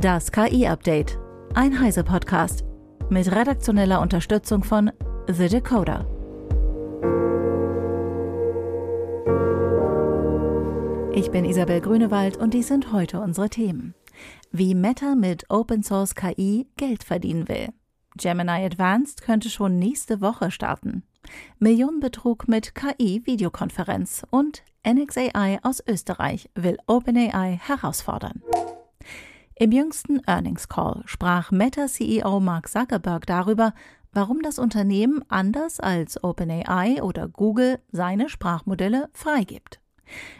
Das KI-Update. Ein Heise-Podcast. Mit redaktioneller Unterstützung von The Decoder. Ich bin Isabel Grünewald und dies sind heute unsere Themen. Wie Meta mit Open Source KI Geld verdienen will. Gemini Advanced könnte schon nächste Woche starten. Millionenbetrug mit KI-Videokonferenz und NXAI aus Österreich will OpenAI herausfordern. Im jüngsten Earnings Call sprach Meta-CEO Mark Zuckerberg darüber, warum das Unternehmen anders als OpenAI oder Google seine Sprachmodelle freigibt.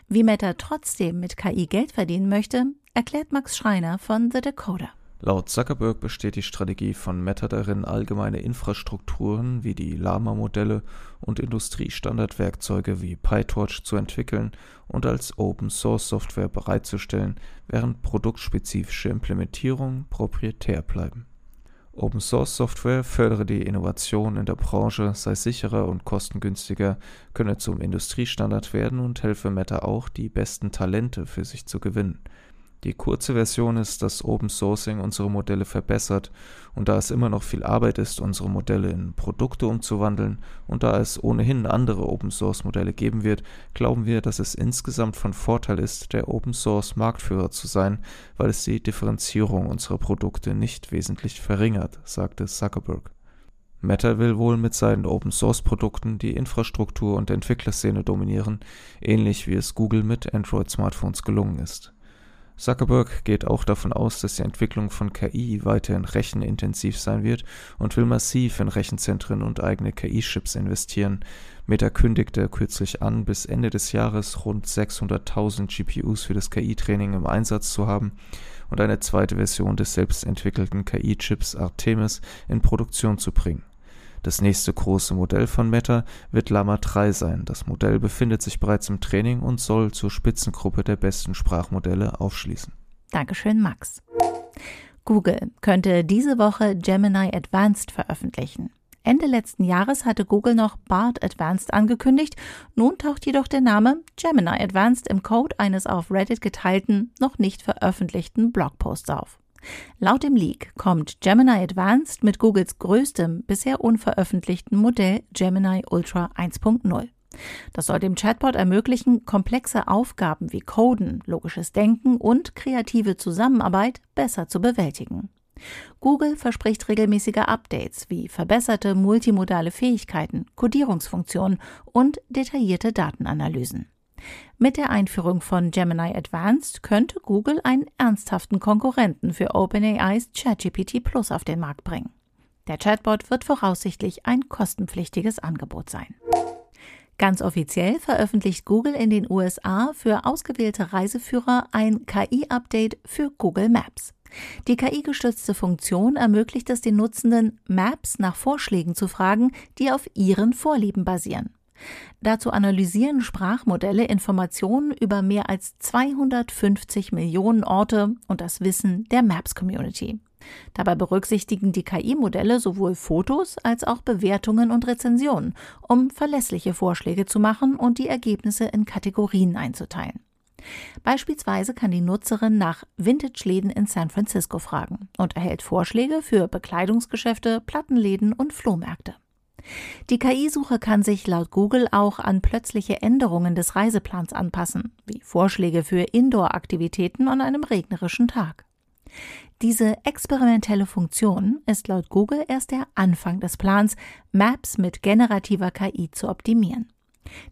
Wie Meta trotzdem mit KI Geld verdienen möchte, erklärt Max Schreiner von The Decoder. Laut Zuckerberg besteht die Strategie von Meta darin, allgemeine Infrastrukturen wie die Lama-Modelle und Industriestandardwerkzeuge wie PyTorch zu entwickeln und als Open-Source-Software bereitzustellen, während produktspezifische Implementierungen proprietär bleiben. Open-Source-Software fördere die Innovation in der Branche, sei sicherer und kostengünstiger, könne zum Industriestandard werden und helfe Meta auch, die besten Talente für sich zu gewinnen – die kurze Version ist, dass Open Sourcing unsere Modelle verbessert und da es immer noch viel Arbeit ist, unsere Modelle in Produkte umzuwandeln und da es ohnehin andere Open Source Modelle geben wird, glauben wir, dass es insgesamt von Vorteil ist, der Open Source Marktführer zu sein, weil es die Differenzierung unserer Produkte nicht wesentlich verringert, sagte Zuckerberg. Meta will wohl mit seinen Open Source Produkten die Infrastruktur und Entwicklerszene dominieren, ähnlich wie es Google mit Android Smartphones gelungen ist. Zuckerberg geht auch davon aus, dass die Entwicklung von KI weiterhin rechenintensiv sein wird und will massiv in Rechenzentren und eigene KI-Chips investieren. Meta kündigte kürzlich an, bis Ende des Jahres rund 600.000 GPUs für das KI-Training im Einsatz zu haben und eine zweite Version des selbstentwickelten KI-Chips Artemis in Produktion zu bringen. Das nächste große Modell von Meta wird Llama 3 sein. Das Modell befindet sich bereits im Training und soll zur Spitzengruppe der besten Sprachmodelle aufschließen. Dankeschön, Max. Google könnte diese Woche Gemini Advanced veröffentlichen. Ende letzten Jahres hatte Google noch Bard Advanced angekündigt. Nun taucht jedoch der Name Gemini Advanced im Code eines auf Reddit geteilten, noch nicht veröffentlichten Blogposts auf. Laut dem Leak kommt Gemini Advanced mit Googles größtem bisher unveröffentlichten Modell Gemini Ultra 1.0. Das soll dem Chatbot ermöglichen, komplexe Aufgaben wie Coden, logisches Denken und kreative Zusammenarbeit besser zu bewältigen. Google verspricht regelmäßige Updates wie verbesserte multimodale Fähigkeiten, Codierungsfunktionen und detaillierte Datenanalysen. Mit der Einführung von Gemini Advanced könnte Google einen ernsthaften Konkurrenten für OpenAIs ChatGPT Plus auf den Markt bringen. Der Chatbot wird voraussichtlich ein kostenpflichtiges Angebot sein. Ganz offiziell veröffentlicht Google in den USA für ausgewählte Reiseführer ein KI-Update für Google Maps. Die KI-gestützte Funktion ermöglicht es den Nutzenden, Maps nach Vorschlägen zu fragen, die auf ihren Vorlieben basieren. Dazu analysieren Sprachmodelle Informationen über mehr als 250 Millionen Orte und das Wissen der Maps-Community. Dabei berücksichtigen die KI-Modelle sowohl Fotos als auch Bewertungen und Rezensionen, um verlässliche Vorschläge zu machen und die Ergebnisse in Kategorien einzuteilen. Beispielsweise kann die Nutzerin nach Vintage-Läden in San Francisco fragen und erhält Vorschläge für Bekleidungsgeschäfte, Plattenläden und Flohmärkte. Die KI-Suche kann sich laut Google auch an plötzliche Änderungen des Reiseplans anpassen, wie Vorschläge für Indoor-Aktivitäten an einem regnerischen Tag. Diese experimentelle Funktion ist laut Google erst der Anfang des Plans, Maps mit generativer KI zu optimieren.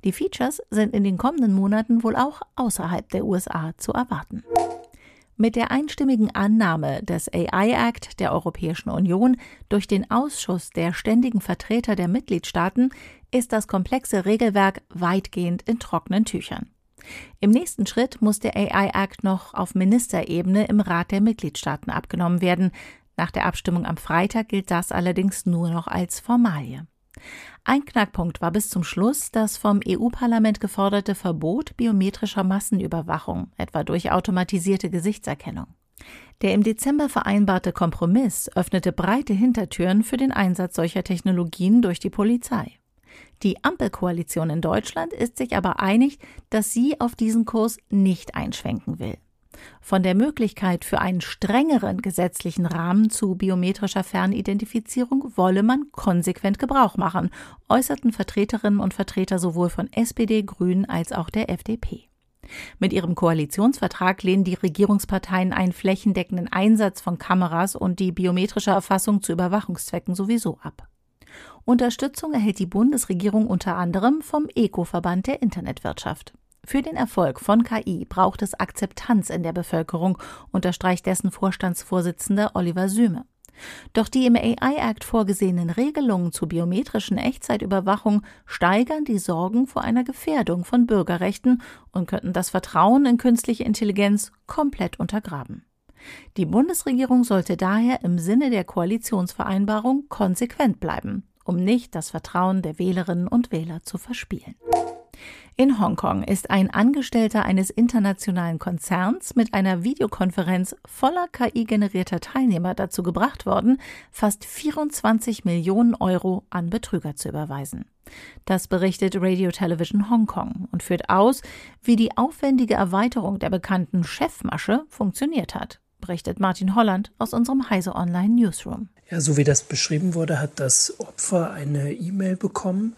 Die Features sind in den kommenden Monaten wohl auch außerhalb der USA zu erwarten. Mit der einstimmigen Annahme des AI Act der Europäischen Union durch den Ausschuss der ständigen Vertreter der Mitgliedstaaten ist das komplexe Regelwerk weitgehend in trockenen Tüchern. Im nächsten Schritt muss der AI Act noch auf Ministerebene im Rat der Mitgliedstaaten abgenommen werden. Nach der Abstimmung am Freitag gilt das allerdings nur noch als Formalie. Ein Knackpunkt war bis zum Schluss das vom EU-Parlament geforderte Verbot biometrischer Massenüberwachung, etwa durch automatisierte Gesichtserkennung. Der im Dezember vereinbarte Kompromiss öffnete breite Hintertüren für den Einsatz solcher Technologien durch die Polizei. Die Ampelkoalition in Deutschland ist sich aber einig, dass sie auf diesen Kurs nicht einschwenken will. Von der Möglichkeit für einen strengeren gesetzlichen Rahmen zu biometrischer Fernidentifizierung wolle man konsequent Gebrauch machen, äußerten Vertreterinnen und Vertreter sowohl von SPD, Grünen als auch der FDP. Mit ihrem Koalitionsvertrag lehnen die Regierungsparteien einen flächendeckenden Einsatz von Kameras und die biometrische Erfassung zu Überwachungszwecken sowieso ab. Unterstützung erhält die Bundesregierung unter anderem vom ECO-Verband der Internetwirtschaft. Für den Erfolg von KI braucht es Akzeptanz in der Bevölkerung, unterstreicht dessen Vorstandsvorsitzender Oliver Süme. Doch die im AI Act vorgesehenen Regelungen zur biometrischen Echtzeitüberwachung steigern die Sorgen vor einer Gefährdung von Bürgerrechten und könnten das Vertrauen in künstliche Intelligenz komplett untergraben. Die Bundesregierung sollte daher im Sinne der Koalitionsvereinbarung konsequent bleiben, um nicht das Vertrauen der Wählerinnen und Wähler zu verspielen. In Hongkong ist ein Angestellter eines internationalen Konzerns mit einer Videokonferenz voller KI-generierter Teilnehmer dazu gebracht worden, fast 24 Millionen Euro an Betrüger zu überweisen. Das berichtet Radio Television Hongkong und führt aus, wie die aufwendige Erweiterung der bekannten Chefmasche funktioniert hat berichtet Martin Holland aus unserem Heise Online Newsroom. Ja, so wie das beschrieben wurde, hat das Opfer eine E-Mail bekommen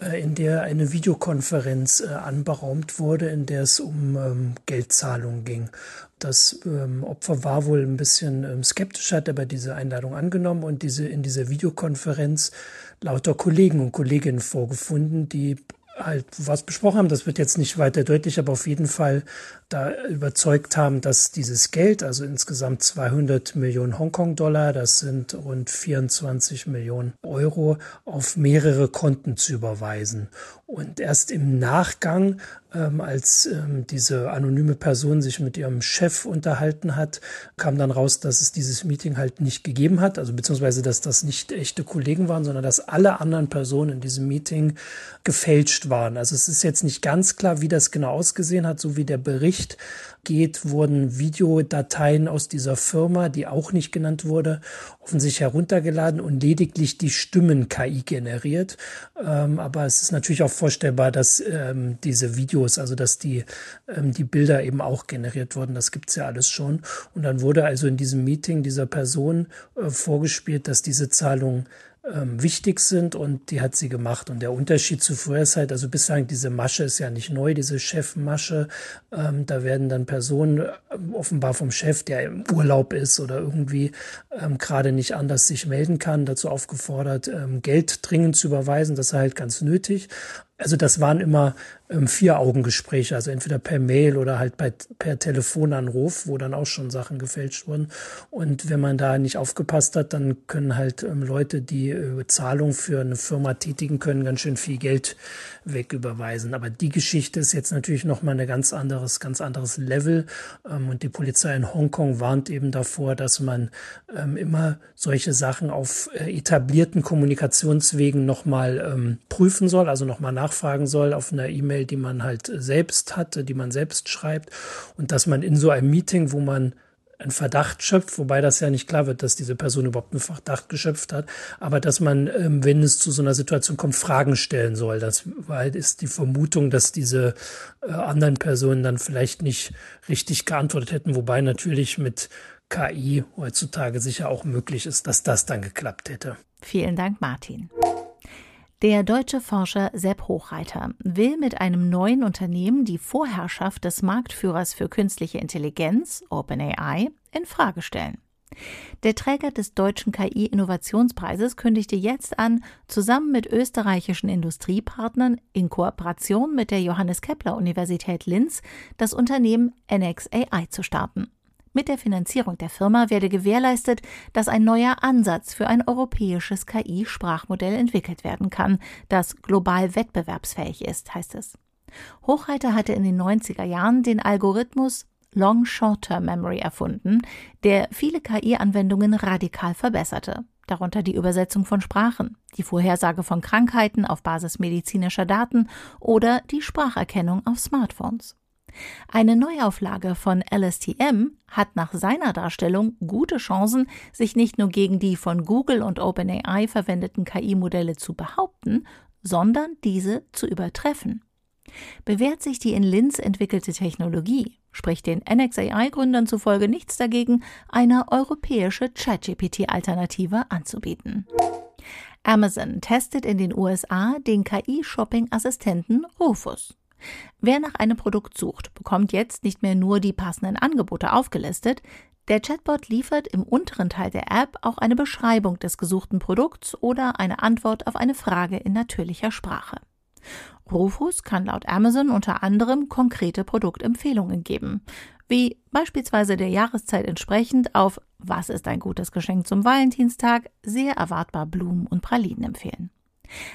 in der eine Videokonferenz äh, anberaumt wurde, in der es um ähm, Geldzahlungen ging. Das ähm, Opfer war wohl ein bisschen ähm, skeptisch, hat aber diese Einladung angenommen und diese in dieser Videokonferenz lauter Kollegen und Kolleginnen vorgefunden, die halt was besprochen haben. Das wird jetzt nicht weiter deutlich, aber auf jeden Fall da überzeugt haben, dass dieses Geld, also insgesamt 200 Millionen Hongkong-Dollar, das sind rund 24 Millionen Euro, auf mehrere Konten zu überweisen. Und erst im Nachgang, ähm, als ähm, diese anonyme Person sich mit ihrem Chef unterhalten hat, kam dann raus, dass es dieses Meeting halt nicht gegeben hat, also beziehungsweise, dass das nicht echte Kollegen waren, sondern dass alle anderen Personen in diesem Meeting gefälscht waren. Also es ist jetzt nicht ganz klar, wie das genau ausgesehen hat, so wie der Bericht geht, wurden Videodateien aus dieser Firma, die auch nicht genannt wurde, offensichtlich heruntergeladen und lediglich die Stimmen KI generiert. Ähm, aber es ist natürlich auch vorstellbar, dass ähm, diese Videos, also dass die, ähm, die Bilder eben auch generiert wurden. Das gibt's ja alles schon. Und dann wurde also in diesem Meeting dieser Person äh, vorgespielt, dass diese Zahlung ähm, wichtig sind und die hat sie gemacht. Und der Unterschied zu früher ist halt, also bislang diese Masche ist ja nicht neu, diese Chefmasche. Ähm, da werden dann Personen äh, offenbar vom Chef, der im Urlaub ist oder irgendwie ähm, gerade nicht anders sich melden kann, dazu aufgefordert, ähm, Geld dringend zu überweisen. Das ist halt ganz nötig. Also das waren immer ähm, Vier-Augen-Gespräche, also entweder per Mail oder halt bei, per Telefonanruf, wo dann auch schon Sachen gefälscht wurden. Und wenn man da nicht aufgepasst hat, dann können halt ähm, Leute, die äh, Zahlung für eine Firma tätigen können, ganz schön viel Geld wegüberweisen. Aber die Geschichte ist jetzt natürlich nochmal ein ganz anderes, ganz anderes Level. Ähm, und die Polizei in Hongkong warnt eben davor, dass man ähm, immer solche Sachen auf äh, etablierten Kommunikationswegen nochmal ähm, prüfen soll, also nochmal nach nachfragen soll auf einer E-Mail, die man halt selbst hatte, die man selbst schreibt und dass man in so einem Meeting, wo man einen Verdacht schöpft, wobei das ja nicht klar wird, dass diese Person überhaupt einen Verdacht geschöpft hat, aber dass man, ähm, wenn es zu so einer Situation kommt, Fragen stellen soll. Das ist die Vermutung, dass diese äh, anderen Personen dann vielleicht nicht richtig geantwortet hätten, wobei natürlich mit KI heutzutage sicher auch möglich ist, dass das dann geklappt hätte. Vielen Dank, Martin. Der deutsche Forscher Sepp Hochreiter will mit einem neuen Unternehmen die Vorherrschaft des Marktführers für künstliche Intelligenz, OpenAI, in Frage stellen. Der Träger des deutschen KI-Innovationspreises kündigte jetzt an, zusammen mit österreichischen Industriepartnern in Kooperation mit der Johannes Kepler Universität Linz das Unternehmen NXAI zu starten. Mit der Finanzierung der Firma werde gewährleistet, dass ein neuer Ansatz für ein europäisches KI-Sprachmodell entwickelt werden kann, das global wettbewerbsfähig ist, heißt es. Hochreiter hatte in den 90er Jahren den Algorithmus Long Short-Term Memory erfunden, der viele KI-Anwendungen radikal verbesserte, darunter die Übersetzung von Sprachen, die Vorhersage von Krankheiten auf Basis medizinischer Daten oder die Spracherkennung auf Smartphones. Eine Neuauflage von LSTM hat nach seiner Darstellung gute Chancen, sich nicht nur gegen die von Google und OpenAI verwendeten KI-Modelle zu behaupten, sondern diese zu übertreffen. Bewährt sich die in Linz entwickelte Technologie, spricht den NXAI-Gründern zufolge nichts dagegen, eine europäische ChatGPT-Alternative anzubieten. Amazon testet in den USA den KI-Shopping-Assistenten Rufus. Wer nach einem Produkt sucht, bekommt jetzt nicht mehr nur die passenden Angebote aufgelistet, der Chatbot liefert im unteren Teil der App auch eine Beschreibung des gesuchten Produkts oder eine Antwort auf eine Frage in natürlicher Sprache. Rufus kann laut Amazon unter anderem konkrete Produktempfehlungen geben, wie beispielsweise der Jahreszeit entsprechend auf Was ist ein gutes Geschenk zum Valentinstag sehr erwartbar Blumen und Pralinen empfehlen.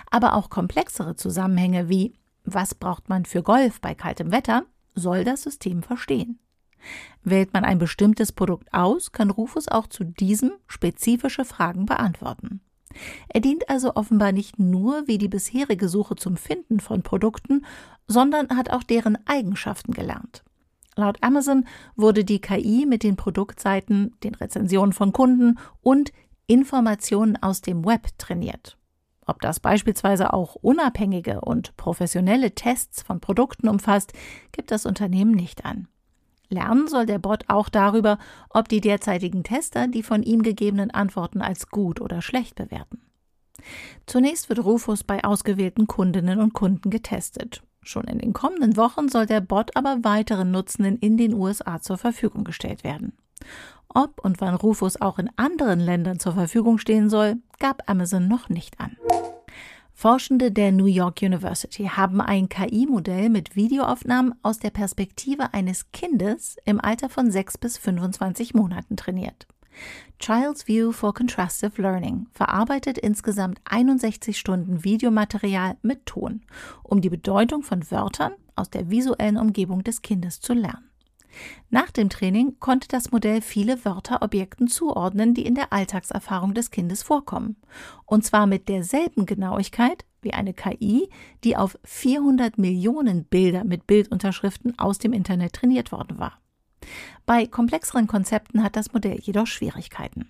Aber auch komplexere Zusammenhänge wie Was braucht man für Golf bei kaltem Wetter soll das System verstehen. Wählt man ein bestimmtes Produkt aus, kann Rufus auch zu diesem spezifische Fragen beantworten. Er dient also offenbar nicht nur wie die bisherige Suche zum Finden von Produkten, sondern hat auch deren Eigenschaften gelernt. Laut Amazon wurde die KI mit den Produktseiten, den Rezensionen von Kunden und Informationen aus dem Web trainiert. Ob das beispielsweise auch unabhängige und professionelle Tests von Produkten umfasst, gibt das Unternehmen nicht an. Lernen soll der Bot auch darüber, ob die derzeitigen Tester die von ihm gegebenen Antworten als gut oder schlecht bewerten. Zunächst wird Rufus bei ausgewählten Kundinnen und Kunden getestet. Schon in den kommenden Wochen soll der Bot aber weiteren Nutzenden in den USA zur Verfügung gestellt werden. Ob und wann Rufus auch in anderen Ländern zur Verfügung stehen soll, gab Amazon noch nicht an. Forschende der New York University haben ein KI-Modell mit Videoaufnahmen aus der Perspektive eines Kindes im Alter von 6 bis 25 Monaten trainiert. Child's View for Contrastive Learning verarbeitet insgesamt 61 Stunden Videomaterial mit Ton, um die Bedeutung von Wörtern aus der visuellen Umgebung des Kindes zu lernen. Nach dem Training konnte das Modell viele Wörter Objekten zuordnen, die in der Alltagserfahrung des Kindes vorkommen. Und zwar mit derselben Genauigkeit wie eine KI, die auf 400 Millionen Bilder mit Bildunterschriften aus dem Internet trainiert worden war. Bei komplexeren Konzepten hat das Modell jedoch Schwierigkeiten.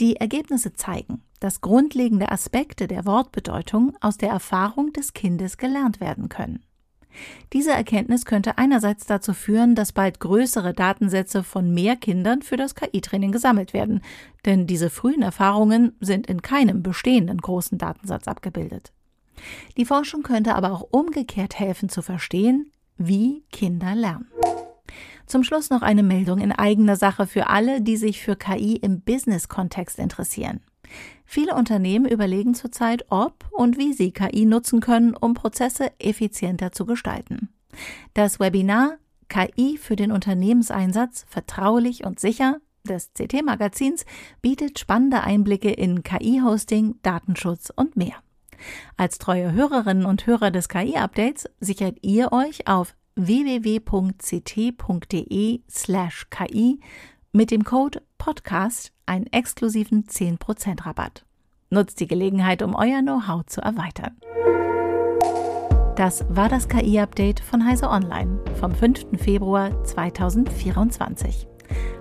Die Ergebnisse zeigen, dass grundlegende Aspekte der Wortbedeutung aus der Erfahrung des Kindes gelernt werden können. Diese Erkenntnis könnte einerseits dazu führen, dass bald größere Datensätze von mehr Kindern für das KI-Training gesammelt werden, denn diese frühen Erfahrungen sind in keinem bestehenden großen Datensatz abgebildet. Die Forschung könnte aber auch umgekehrt helfen zu verstehen, wie Kinder lernen. Zum Schluss noch eine Meldung in eigener Sache für alle, die sich für KI im Business-Kontext interessieren. Viele Unternehmen überlegen zurzeit, ob und wie sie KI nutzen können, um Prozesse effizienter zu gestalten. Das Webinar KI für den Unternehmenseinsatz vertraulich und sicher des CT Magazins bietet spannende Einblicke in KI-Hosting, Datenschutz und mehr. Als treue Hörerinnen und Hörer des KI-Updates sichert ihr euch auf www.ct.de slash KI mit dem Code Podcast einen exklusiven 10% Rabatt. Nutzt die Gelegenheit, um euer Know-how zu erweitern. Das war das KI-Update von Heise Online vom 5. Februar 2024.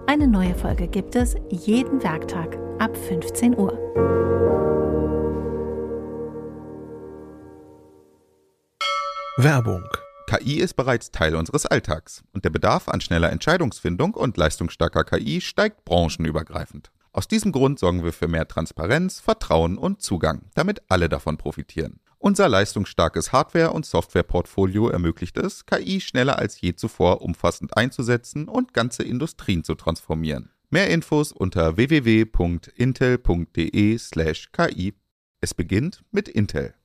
Eine neue Folge gibt es jeden Werktag ab 15 Uhr. Werbung KI ist bereits Teil unseres Alltags und der Bedarf an schneller Entscheidungsfindung und leistungsstarker KI steigt branchenübergreifend. Aus diesem Grund sorgen wir für mehr Transparenz, Vertrauen und Zugang, damit alle davon profitieren. Unser leistungsstarkes Hardware- und Softwareportfolio ermöglicht es, KI schneller als je zuvor umfassend einzusetzen und ganze Industrien zu transformieren. Mehr Infos unter www.intel.de/ki. Es beginnt mit Intel.